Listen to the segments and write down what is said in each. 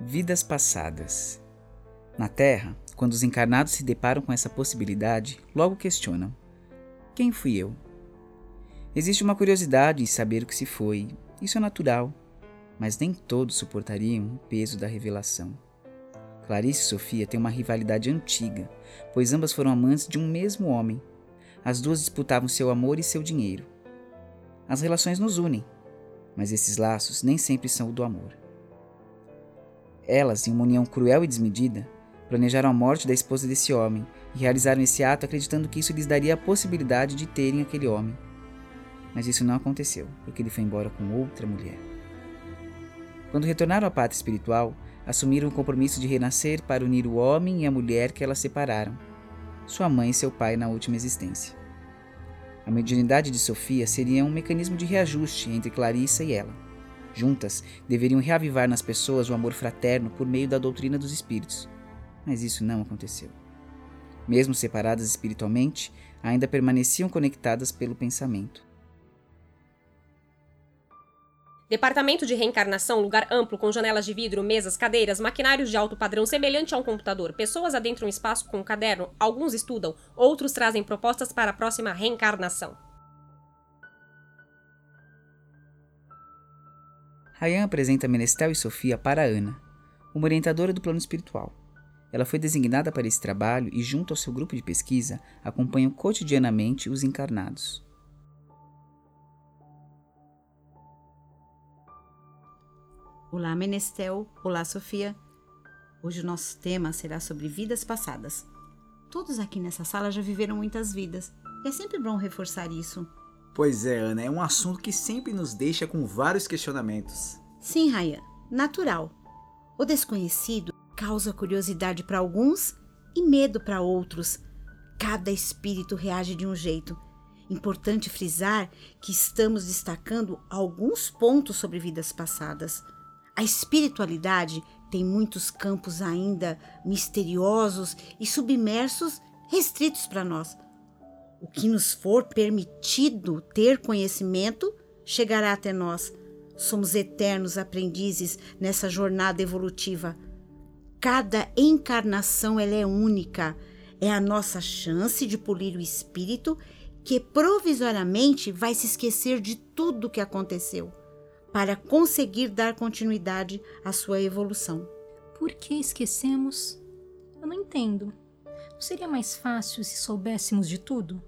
Vidas passadas. Na Terra, quando os encarnados se deparam com essa possibilidade, logo questionam: Quem fui eu? Existe uma curiosidade em saber o que se foi, isso é natural, mas nem todos suportariam o peso da revelação. Clarice e Sofia têm uma rivalidade antiga, pois ambas foram amantes de um mesmo homem. As duas disputavam seu amor e seu dinheiro. As relações nos unem, mas esses laços nem sempre são o do amor. Elas, em uma união cruel e desmedida, planejaram a morte da esposa desse homem e realizaram esse ato acreditando que isso lhes daria a possibilidade de terem aquele homem. Mas isso não aconteceu, porque ele foi embora com outra mulher. Quando retornaram à pátria espiritual, assumiram o compromisso de renascer para unir o homem e a mulher que elas separaram, sua mãe e seu pai na última existência. A mediunidade de Sofia seria um mecanismo de reajuste entre Clarissa e ela. Juntas, deveriam reavivar nas pessoas o amor fraterno por meio da doutrina dos espíritos. Mas isso não aconteceu. Mesmo separadas espiritualmente, ainda permaneciam conectadas pelo pensamento. Departamento de reencarnação, lugar amplo com janelas de vidro, mesas, cadeiras, maquinários de alto padrão semelhante a um computador. Pessoas adentram um espaço com um caderno, alguns estudam, outros trazem propostas para a próxima reencarnação. Rayan apresenta Menestel e Sofia para Ana, uma orientadora do plano espiritual. Ela foi designada para esse trabalho e, junto ao seu grupo de pesquisa, acompanham cotidianamente os encarnados. Olá, Menestel. Olá, Sofia. Hoje o nosso tema será sobre vidas passadas. Todos aqui nessa sala já viveram muitas vidas. E é sempre bom reforçar isso. Pois é, Ana, é um assunto que sempre nos deixa com vários questionamentos. Sim, Ryan, natural. O desconhecido causa curiosidade para alguns e medo para outros. Cada espírito reage de um jeito. Importante frisar que estamos destacando alguns pontos sobre vidas passadas. A espiritualidade tem muitos campos ainda misteriosos e submersos, restritos para nós. O que nos for permitido ter conhecimento chegará até nós. Somos eternos aprendizes nessa jornada evolutiva. Cada encarnação ela é única. É a nossa chance de polir o espírito que provisoriamente vai se esquecer de tudo o que aconteceu para conseguir dar continuidade à sua evolução. Por que esquecemos? Eu não entendo. Não seria mais fácil se soubéssemos de tudo?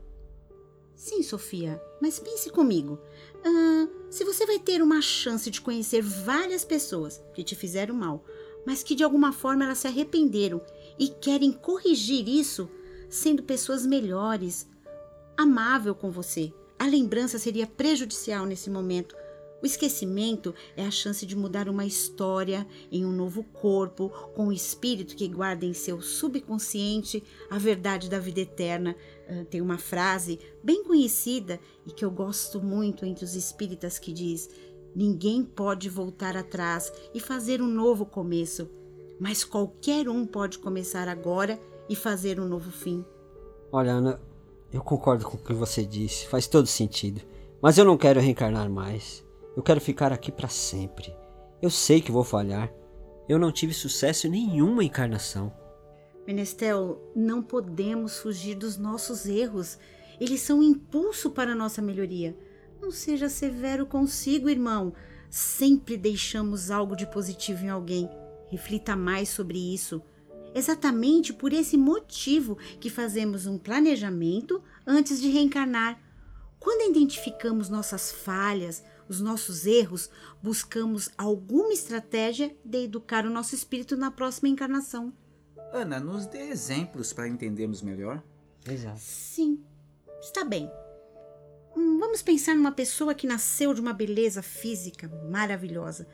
Sim, Sofia, mas pense comigo. Se você vai ter uma chance de conhecer várias pessoas que te fizeram mal, mas que de alguma forma elas se arrependeram e querem corrigir isso, sendo pessoas melhores, amável com você, a lembrança seria prejudicial nesse momento, o esquecimento é a chance de mudar uma história em um novo corpo, com o espírito que guarda em seu subconsciente a verdade da vida eterna. Uh, tem uma frase bem conhecida e que eu gosto muito entre os espíritas que diz: Ninguém pode voltar atrás e fazer um novo começo, mas qualquer um pode começar agora e fazer um novo fim. Olha, Ana, eu concordo com o que você disse, faz todo sentido. Mas eu não quero reencarnar mais. Eu quero ficar aqui para sempre. Eu sei que vou falhar. Eu não tive sucesso em nenhuma encarnação. Menestel, não podemos fugir dos nossos erros. Eles são um impulso para a nossa melhoria. Não seja severo consigo, irmão. Sempre deixamos algo de positivo em alguém. Reflita mais sobre isso. Exatamente por esse motivo que fazemos um planejamento antes de reencarnar. Quando identificamos nossas falhas, os nossos erros, buscamos alguma estratégia de educar o nosso espírito na próxima encarnação. Ana, nos dê exemplos para entendermos melhor. Exato. Sim, está bem. Hum, vamos pensar numa pessoa que nasceu de uma beleza física maravilhosa,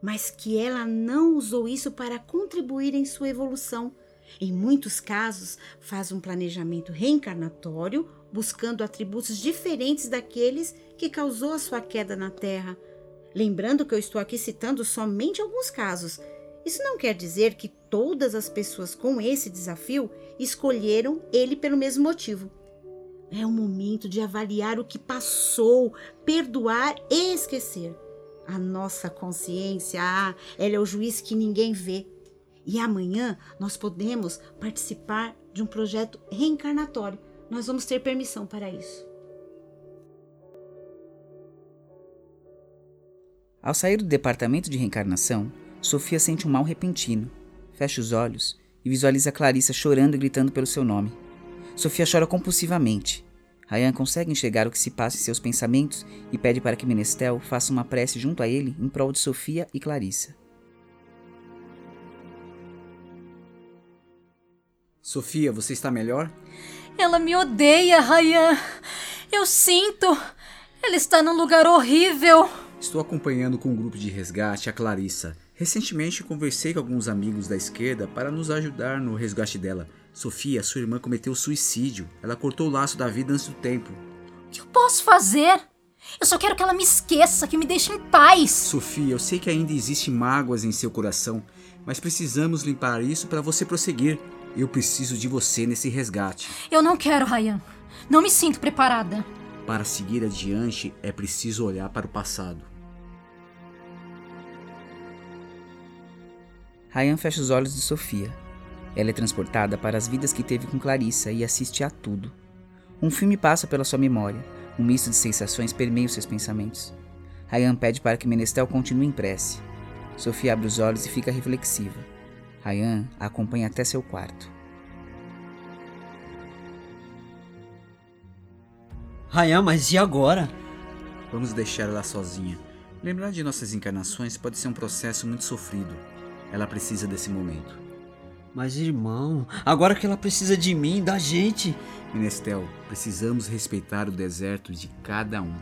mas que ela não usou isso para contribuir em sua evolução. Em muitos casos, faz um planejamento reencarnatório buscando atributos diferentes daqueles que causou a sua queda na Terra. Lembrando que eu estou aqui citando somente alguns casos. Isso não quer dizer que todas as pessoas com esse desafio escolheram ele pelo mesmo motivo. É o momento de avaliar o que passou, perdoar e esquecer. A nossa consciência, ah, ela é o juiz que ninguém vê. E amanhã nós podemos participar de um projeto reencarnatório. Nós vamos ter permissão para isso. Ao sair do departamento de reencarnação, Sofia sente um mal repentino. Fecha os olhos e visualiza Clarissa chorando e gritando pelo seu nome. Sofia chora compulsivamente. Ryan consegue enxergar o que se passa em seus pensamentos e pede para que Menestel faça uma prece junto a ele em prol de Sofia e Clarissa. Sofia, você está melhor? Ela me odeia, Ryan. Eu sinto. Ela está num lugar horrível. Estou acompanhando com um grupo de resgate a Clarissa. Recentemente conversei com alguns amigos da esquerda para nos ajudar no resgate dela. Sofia, sua irmã cometeu suicídio. Ela cortou o laço da vida antes do tempo. O que eu posso fazer? Eu só quero que ela me esqueça, que me deixe em paz. Sofia, eu sei que ainda existem mágoas em seu coração, mas precisamos limpar isso para você prosseguir. Eu preciso de você nesse resgate. Eu não quero, Ryan. Não me sinto preparada. Para seguir adiante, é preciso olhar para o passado. Ryan fecha os olhos de Sofia. Ela é transportada para as vidas que teve com Clarissa e assiste a tudo. Um filme passa pela sua memória, um misto de sensações permeia os seus pensamentos. Ryan pede para que Menestel continue em prece. Sofia abre os olhos e fica reflexiva. Ryan a acompanha até seu quarto. Ryan, mas e agora? Vamos deixar ela sozinha. Lembrar de nossas encarnações pode ser um processo muito sofrido. Ela precisa desse momento. Mas, irmão, agora que ela precisa de mim, da gente. Menestel, precisamos respeitar o deserto de cada um.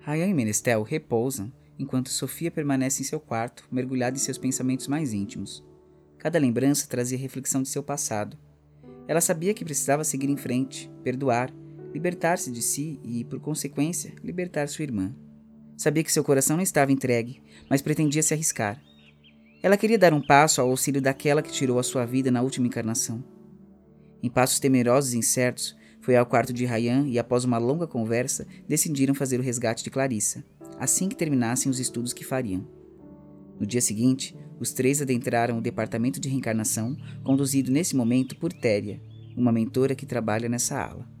Ryan e Menestel repousam enquanto Sofia permanece em seu quarto, mergulhada em seus pensamentos mais íntimos. Cada lembrança trazia reflexão de seu passado. Ela sabia que precisava seguir em frente, perdoar libertar-se de si e, por consequência, libertar sua irmã. Sabia que seu coração não estava entregue, mas pretendia se arriscar. Ela queria dar um passo ao auxílio daquela que tirou a sua vida na última encarnação. Em passos temerosos e incertos, foi ao quarto de Ryan e, após uma longa conversa, decidiram fazer o resgate de Clarissa, assim que terminassem os estudos que fariam. No dia seguinte, os três adentraram o departamento de reencarnação, conduzido nesse momento por Téria, uma mentora que trabalha nessa ala.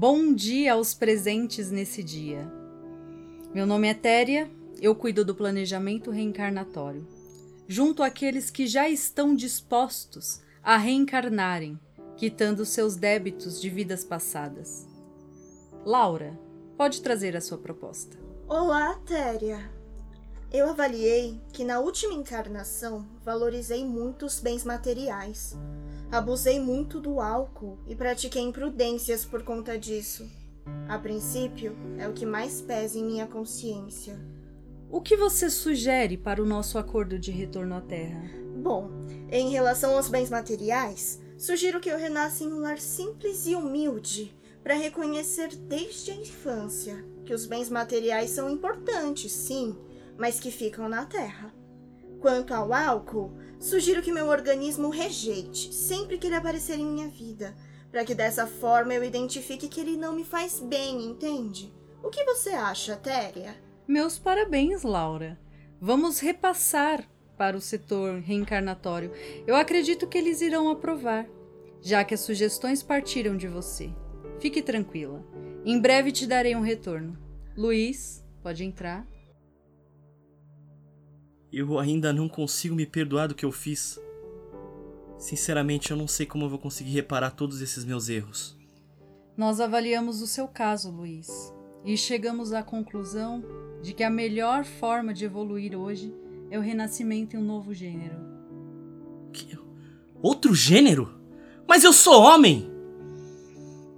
Bom dia aos presentes nesse dia. Meu nome é Téria, eu cuido do planejamento reencarnatório, junto àqueles que já estão dispostos a reencarnarem, quitando seus débitos de vidas passadas. Laura, pode trazer a sua proposta. Olá, Téria. Eu avaliei que na última encarnação valorizei muito os bens materiais Abusei muito do álcool e pratiquei imprudências por conta disso. A princípio, é o que mais pesa em minha consciência. O que você sugere para o nosso acordo de retorno à Terra? Bom, em relação aos bens materiais, sugiro que eu renasça em um lar simples e humilde para reconhecer desde a infância que os bens materiais são importantes, sim, mas que ficam na Terra. Quanto ao álcool, Sugiro que meu organismo rejeite sempre que ele aparecer em minha vida, para que dessa forma eu identifique que ele não me faz bem, entende? O que você acha, Téria? Meus parabéns, Laura. Vamos repassar para o setor reencarnatório. Eu acredito que eles irão aprovar, já que as sugestões partiram de você. Fique tranquila. Em breve te darei um retorno. Luiz, pode entrar. Eu ainda não consigo me perdoar do que eu fiz. Sinceramente, eu não sei como eu vou conseguir reparar todos esses meus erros. Nós avaliamos o seu caso, Luiz, e chegamos à conclusão de que a melhor forma de evoluir hoje é o renascimento em um novo gênero. Que? Outro gênero? Mas eu sou homem!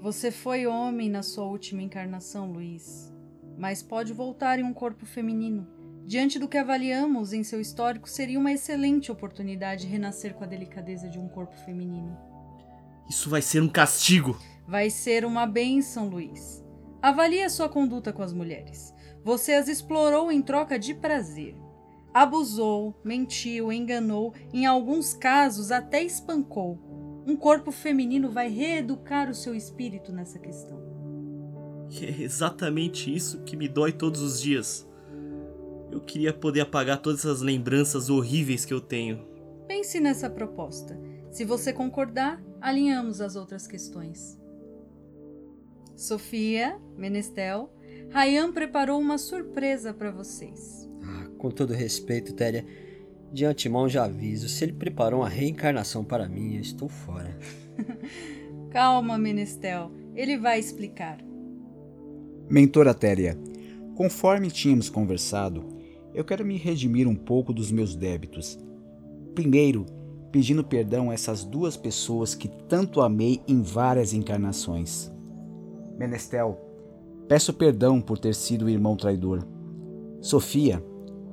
Você foi homem na sua última encarnação, Luiz, mas pode voltar em um corpo feminino. Diante do que avaliamos em seu histórico, seria uma excelente oportunidade renascer com a delicadeza de um corpo feminino. Isso vai ser um castigo. Vai ser uma bênção, Luiz. Avalie a sua conduta com as mulheres. Você as explorou em troca de prazer. Abusou, mentiu, enganou, em alguns casos até espancou. Um corpo feminino vai reeducar o seu espírito nessa questão. É exatamente isso que me dói todos os dias. Eu queria poder apagar todas as lembranças horríveis que eu tenho. Pense nessa proposta. Se você concordar, alinhamos as outras questões. Sofia, Menestel, Rayan preparou uma surpresa para vocês. Ah, com todo respeito, Téria, de antemão já aviso, se ele preparou uma reencarnação para mim, eu estou fora. Calma, Menestel, ele vai explicar. Mentora Téria, conforme tínhamos conversado, eu quero me redimir um pouco dos meus débitos. Primeiro, pedindo perdão a essas duas pessoas que tanto amei em várias encarnações. Menestel, peço perdão por ter sido o irmão traidor. Sofia,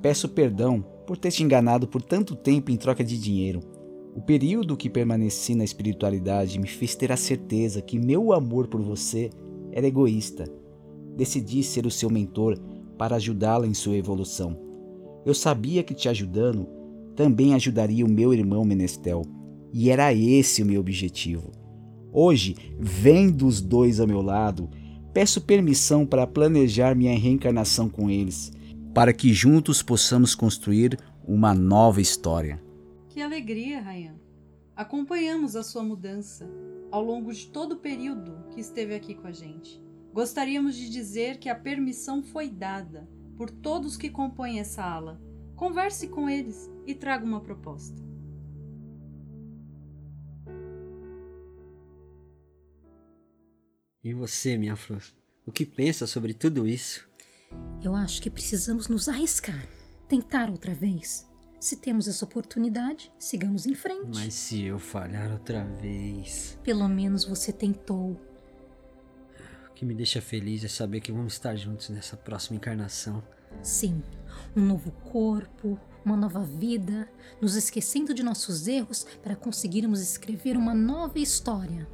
peço perdão por ter te enganado por tanto tempo em troca de dinheiro. O período que permaneci na espiritualidade me fez ter a certeza que meu amor por você era egoísta. Decidi ser o seu mentor para ajudá-la em sua evolução. Eu sabia que te ajudando também ajudaria o meu irmão Menestel, e era esse o meu objetivo. Hoje, vendo os dois ao meu lado, peço permissão para planejar minha reencarnação com eles, para que juntos possamos construir uma nova história. Que alegria, Rayan. Acompanhamos a sua mudança ao longo de todo o período que esteve aqui com a gente. Gostaríamos de dizer que a permissão foi dada por todos que compõem essa ala. Converse com eles e traga uma proposta. E você, minha flor? O que pensa sobre tudo isso? Eu acho que precisamos nos arriscar. Tentar outra vez. Se temos essa oportunidade, sigamos em frente. Mas se eu falhar outra vez. Pelo menos você tentou. O que me deixa feliz é saber que vamos estar juntos nessa próxima encarnação. Sim, um novo corpo, uma nova vida, nos esquecendo de nossos erros para conseguirmos escrever uma nova história.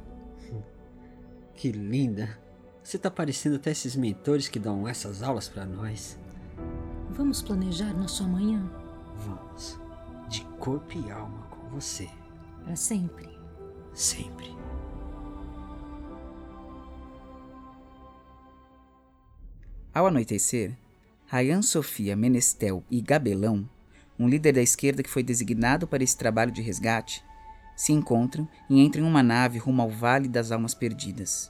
Que linda! Você tá parecendo até esses mentores que dão essas aulas para nós. Vamos planejar nosso amanhã? Vamos. De corpo e alma com você. Para sempre. Sempre. Ao anoitecer, Rayan Sofia Menestel e Gabelão, um líder da esquerda que foi designado para esse trabalho de resgate, se encontram e entram em uma nave rumo ao Vale das Almas Perdidas.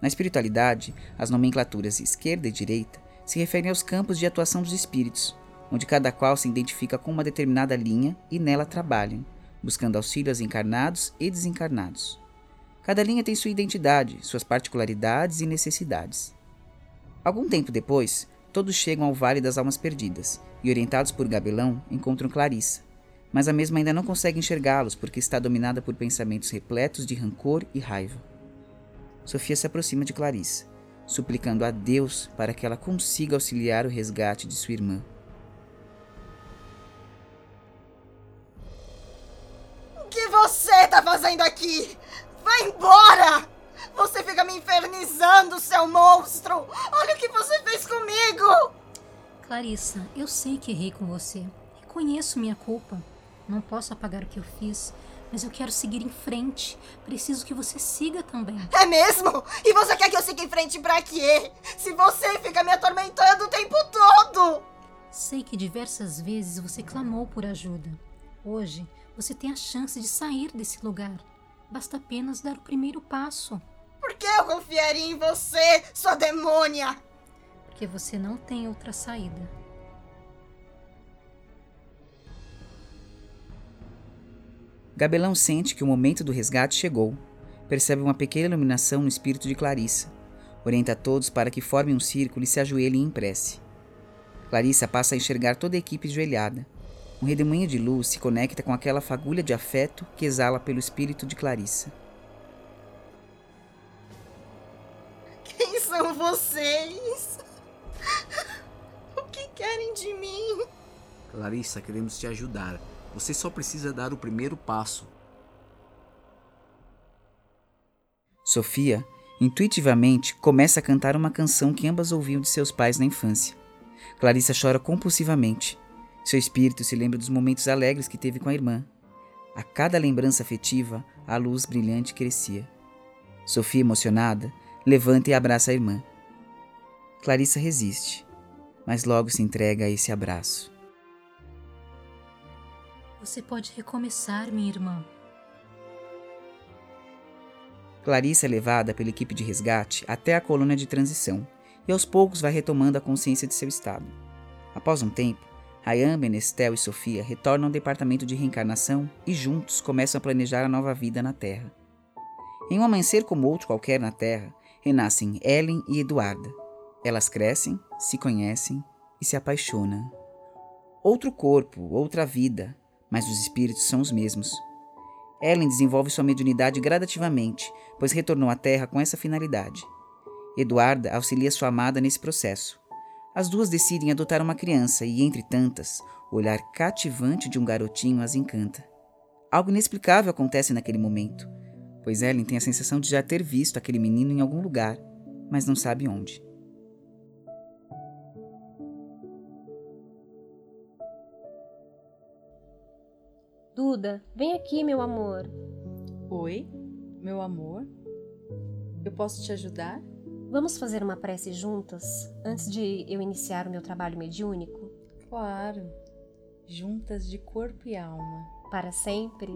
Na espiritualidade, as nomenclaturas esquerda e direita se referem aos campos de atuação dos espíritos, onde cada qual se identifica com uma determinada linha e nela trabalham, buscando auxílio aos encarnados e desencarnados. Cada linha tem sua identidade, suas particularidades e necessidades. Algum tempo depois, todos chegam ao Vale das Almas Perdidas e, orientados por Gabelão, encontram Clarissa, mas a mesma ainda não consegue enxergá-los porque está dominada por pensamentos repletos de rancor e raiva. Sofia se aproxima de Clarissa, suplicando a Deus para que ela consiga auxiliar o resgate de sua irmã. O que você tá fazendo aqui? Vai embora! Você fica me infernizando, seu monstro! Olha o que você fez comigo! Clarissa, eu sei que errei com você. Reconheço minha culpa. Não posso apagar o que eu fiz, mas eu quero seguir em frente. Preciso que você siga também. É mesmo? E você quer que eu siga em frente pra quê? Se você fica me atormentando o tempo todo! Sei que diversas vezes você clamou por ajuda. Hoje, você tem a chance de sair desse lugar. Basta apenas dar o primeiro passo. Por que eu confiaria em você, sua demônia? Porque você não tem outra saída. Gabelão sente que o momento do resgate chegou. Percebe uma pequena iluminação no espírito de Clarissa. Orienta a todos para que formem um círculo e se ajoelhem em prece. Clarissa passa a enxergar toda a equipe joelhada. Um redemoinho de luz se conecta com aquela fagulha de afeto que exala pelo espírito de Clarissa. São vocês? O que querem de mim? Clarissa, queremos te ajudar. Você só precisa dar o primeiro passo. Sofia, intuitivamente, começa a cantar uma canção que ambas ouviam de seus pais na infância. Clarissa chora compulsivamente. Seu espírito se lembra dos momentos alegres que teve com a irmã. A cada lembrança afetiva, a luz brilhante crescia. Sofia, emocionada, levanta e abraça a irmã. Clarissa resiste, mas logo se entrega a esse abraço. Você pode recomeçar, minha irmã. Clarissa é levada pela equipe de resgate até a colônia de transição e aos poucos vai retomando a consciência de seu estado. Após um tempo, Ryan, Benestel e Sofia retornam ao departamento de reencarnação e juntos começam a planejar a nova vida na Terra. Em um amanhecer como outro qualquer na Terra, renascem Ellen e Eduarda. Elas crescem, se conhecem e se apaixonam. Outro corpo, outra vida, mas os espíritos são os mesmos. Ellen desenvolve sua mediunidade gradativamente, pois retornou à Terra com essa finalidade. Eduarda auxilia sua amada nesse processo. As duas decidem adotar uma criança e, entre tantas, o olhar cativante de um garotinho as encanta. Algo inexplicável acontece naquele momento, pois Ellen tem a sensação de já ter visto aquele menino em algum lugar, mas não sabe onde. Duda, vem aqui, meu amor. Oi, meu amor. Eu posso te ajudar? Vamos fazer uma prece juntas antes de eu iniciar o meu trabalho mediúnico? Claro. Juntas de corpo e alma. Para sempre?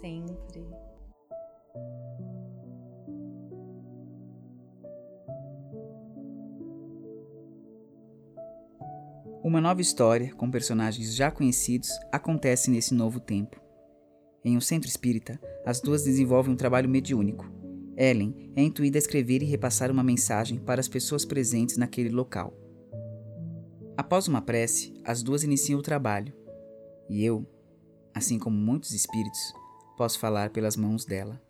Sempre. Uma nova história, com personagens já conhecidos, acontece nesse novo tempo. Em um centro espírita, as duas desenvolvem um trabalho mediúnico. Ellen é intuída a escrever e repassar uma mensagem para as pessoas presentes naquele local. Após uma prece, as duas iniciam o trabalho, e eu, assim como muitos espíritos, posso falar pelas mãos dela.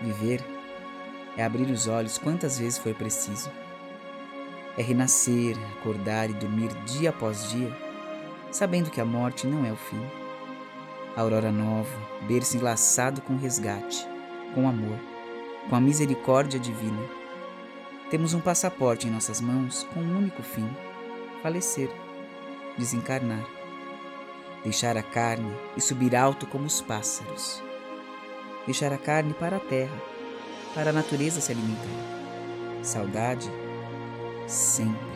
Viver é abrir os olhos quantas vezes for preciso. É renascer, acordar e dormir dia após dia, sabendo que a morte não é o fim. Aurora nova, berço enlaçado com resgate, com amor, com a misericórdia divina. Temos um passaporte em nossas mãos com um único fim: falecer, desencarnar, deixar a carne e subir alto como os pássaros deixar a carne para a terra, para a natureza se alimentar. Saudade? Sempre,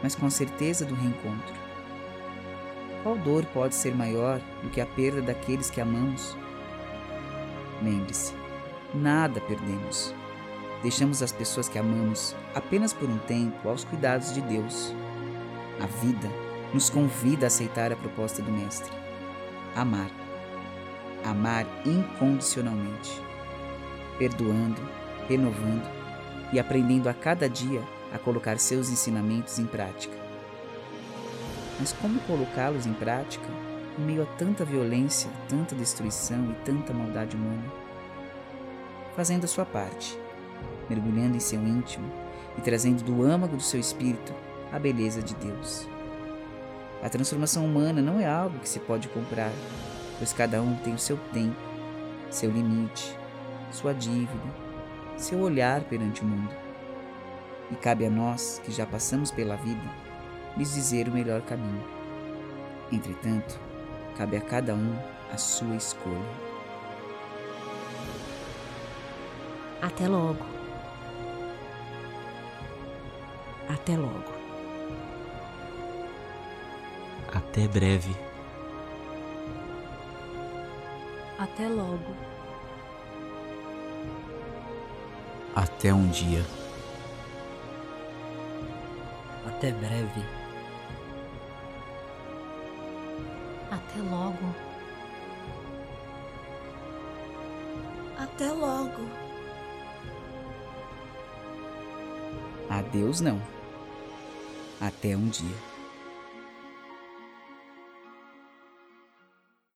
mas com certeza do reencontro. Qual dor pode ser maior do que a perda daqueles que amamos? Lembre-se, nada perdemos. Deixamos as pessoas que amamos apenas por um tempo aos cuidados de Deus. A vida nos convida a aceitar a proposta do Mestre: amar amar incondicionalmente, perdoando, renovando e aprendendo a cada dia a colocar seus ensinamentos em prática. Mas como colocá-los em prática em meio a tanta violência, tanta destruição e tanta maldade humana? Fazendo a sua parte, mergulhando em seu íntimo e trazendo do âmago do seu espírito a beleza de Deus. A transformação humana não é algo que se pode comprar, pois cada um tem o seu tempo, seu limite, sua dívida, seu olhar perante o mundo. E cabe a nós, que já passamos pela vida, lhes dizer o melhor caminho. Entretanto, cabe a cada um a sua escolha. Até logo. Até logo. Até breve. Até logo. Até um dia. Até breve. Até logo. Até logo. Adeus não. Até um dia.